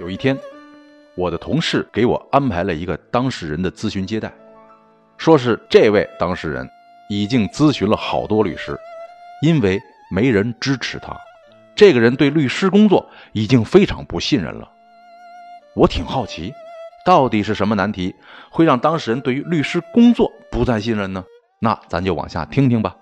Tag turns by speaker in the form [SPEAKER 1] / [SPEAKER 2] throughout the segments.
[SPEAKER 1] 有一天，我的同事给我安排了一个当事人的咨询接待，说是这位当事人已经咨询了好多律师，因为没人支持他，这个人对律师工作已经非常不信任了。我挺好奇，到底是什么难题会让当事人对于律师工作不再信任呢？那咱就往下听听吧。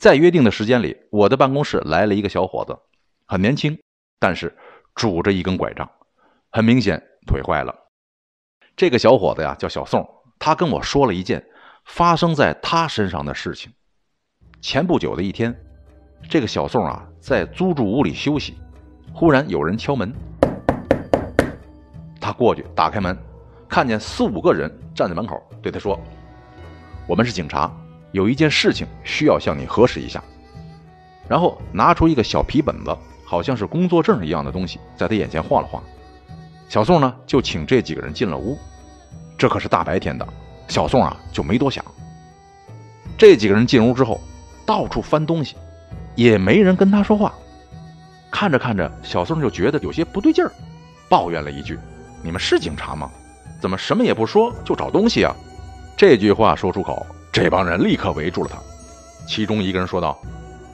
[SPEAKER 1] 在约定的时间里，我的办公室来了一个小伙子，很年轻，但是拄着一根拐杖，很明显腿坏了。这个小伙子呀叫小宋，他跟我说了一件发生在他身上的事情。前不久的一天，这个小宋啊在租住屋里休息，忽然有人敲门，他过去打开门，看见四五个人站在门口，对他说。我们是警察，有一件事情需要向你核实一下。然后拿出一个小皮本子，好像是工作证一样的东西，在他眼前晃了晃。小宋呢，就请这几个人进了屋。这可是大白天的，小宋啊就没多想。这几个人进屋之后，到处翻东西，也没人跟他说话。看着看着，小宋就觉得有些不对劲儿，抱怨了一句：“你们是警察吗？怎么什么也不说就找东西啊？”这句话说出口，这帮人立刻围住了他。其中一个人说道：“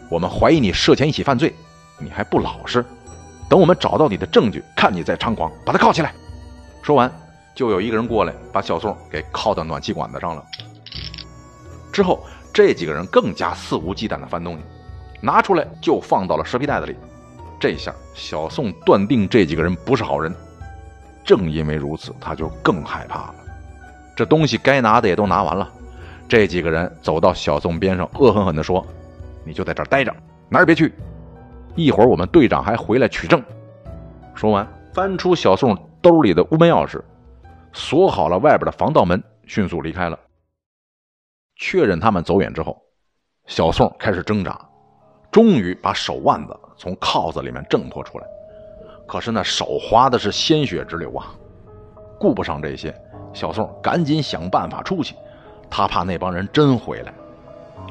[SPEAKER 1] 我们怀疑你涉嫌一起犯罪，你还不老实。等我们找到你的证据，看你再猖狂，把他铐起来。”说完，就有一个人过来，把小宋给铐到暖气管子上了。之后，这几个人更加肆无忌惮地翻东西，拿出来就放到了蛇皮袋子里。这下，小宋断定这几个人不是好人。正因为如此，他就更害怕了。这东西该拿的也都拿完了，这几个人走到小宋边上，恶狠狠地说：“你就在这儿待着，哪儿也别去。一会儿我们队长还回来取证。”说完，翻出小宋兜里的屋门钥匙，锁好了外边的防盗门，迅速离开了。确认他们走远之后，小宋开始挣扎，终于把手腕子从铐子里面挣脱出来。可是那手划的是鲜血直流啊！顾不上这些。小宋赶紧想办法出去，他怕那帮人真回来。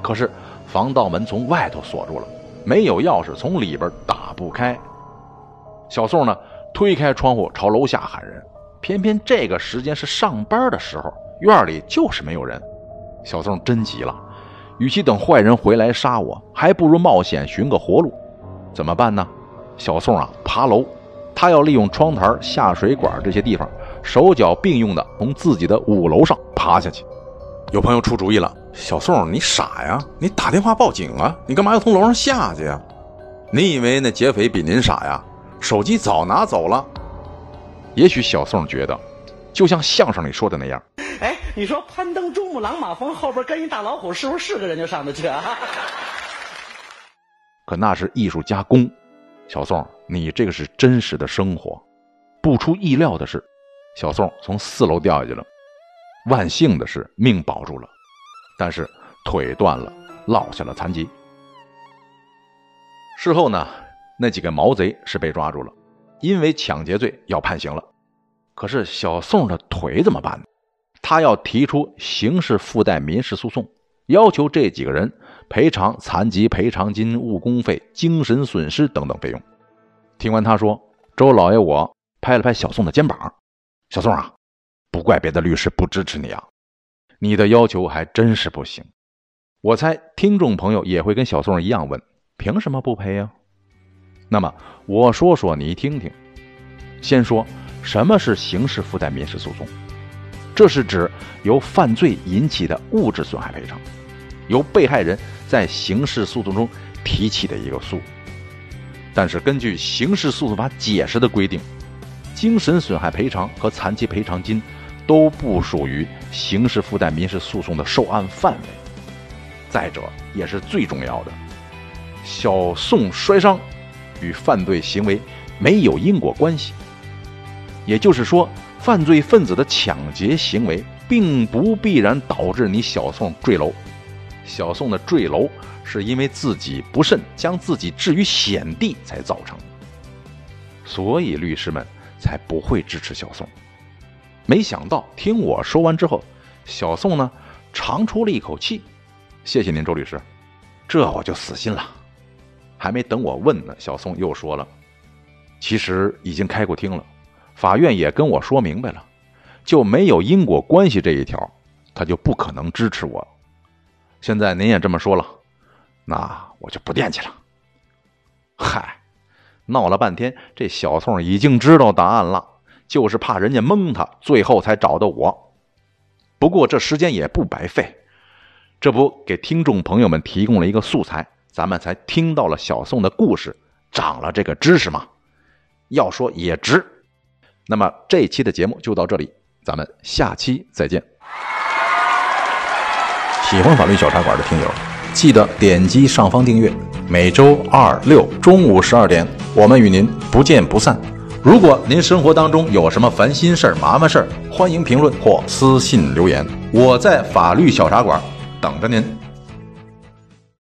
[SPEAKER 1] 可是防盗门从外头锁住了，没有钥匙，从里边打不开。小宋呢，推开窗户朝楼下喊人，偏偏这个时间是上班的时候，院里就是没有人。小宋真急了，与其等坏人回来杀我，还不如冒险寻个活路。怎么办呢？小宋啊，爬楼，他要利用窗台、下水管这些地方。手脚并用的从自己的五楼上爬下去。有朋友出主意了：“小宋，你傻呀？你打电话报警啊？你干嘛要从楼上下去呀？你以为那劫匪比您傻呀？手机早拿走了。”也许小宋觉得，就像相声里说的那样：“
[SPEAKER 2] 哎，你说攀登珠穆朗玛峰后边跟一大老虎，是不是是个人就上得去啊？”
[SPEAKER 1] 可那是艺术加工。小宋，你这个是真实的生活。不出意料的是。小宋从四楼掉下去了，万幸的是命保住了，但是腿断了，落下了残疾。事后呢，那几个毛贼是被抓住了，因为抢劫罪要判刑了。可是小宋的腿怎么办呢？他要提出刑事附带民事诉讼，要求这几个人赔偿残疾赔偿金、误工费、精神损失等等费用。听完他说，周老爷我拍了拍小宋的肩膀。小宋啊，不怪别的律师不支持你啊，你的要求还真是不行。我猜听众朋友也会跟小宋一样问：凭什么不赔呀？那么我说说你听听。先说什么是刑事附带民事诉讼？这是指由犯罪引起的物质损害赔偿，由被害人在刑事诉讼中提起的一个诉。但是根据刑事诉讼法解释的规定。精神损害赔偿和残疾赔偿金都不属于刑事附带民事诉讼的受案范围。再者，也是最重要的，小宋摔伤与犯罪行为没有因果关系。也就是说，犯罪分子的抢劫行为并不必然导致你小宋坠楼。小宋的坠楼是因为自己不慎将自己置于险地才造成，所以律师们才不会支持小宋。没想到听我说完之后，小宋呢长出了一口气：“谢谢您，周律师，这我就死心了。”还没等我问呢，小宋又说了：“其实已经开过庭了，法院也跟我说明白了，就没有因果关系这一条，他就不可能支持我。”现在您也这么说了，那我就不惦记了。嗨，闹了半天，这小宋已经知道答案了，就是怕人家蒙他，最后才找的我。不过这时间也不白费，这不给听众朋友们提供了一个素材，咱们才听到了小宋的故事，长了这个知识嘛。要说也值。那么这期的节目就到这里，咱们下期再见。喜欢法律小茶馆的听友，记得点击上方订阅。每周二六中午十二点，我们与您不见不散。如果您生活当中有什么烦心事儿、麻烦事儿，欢迎评论或私信留言，我在法律小茶馆等着您。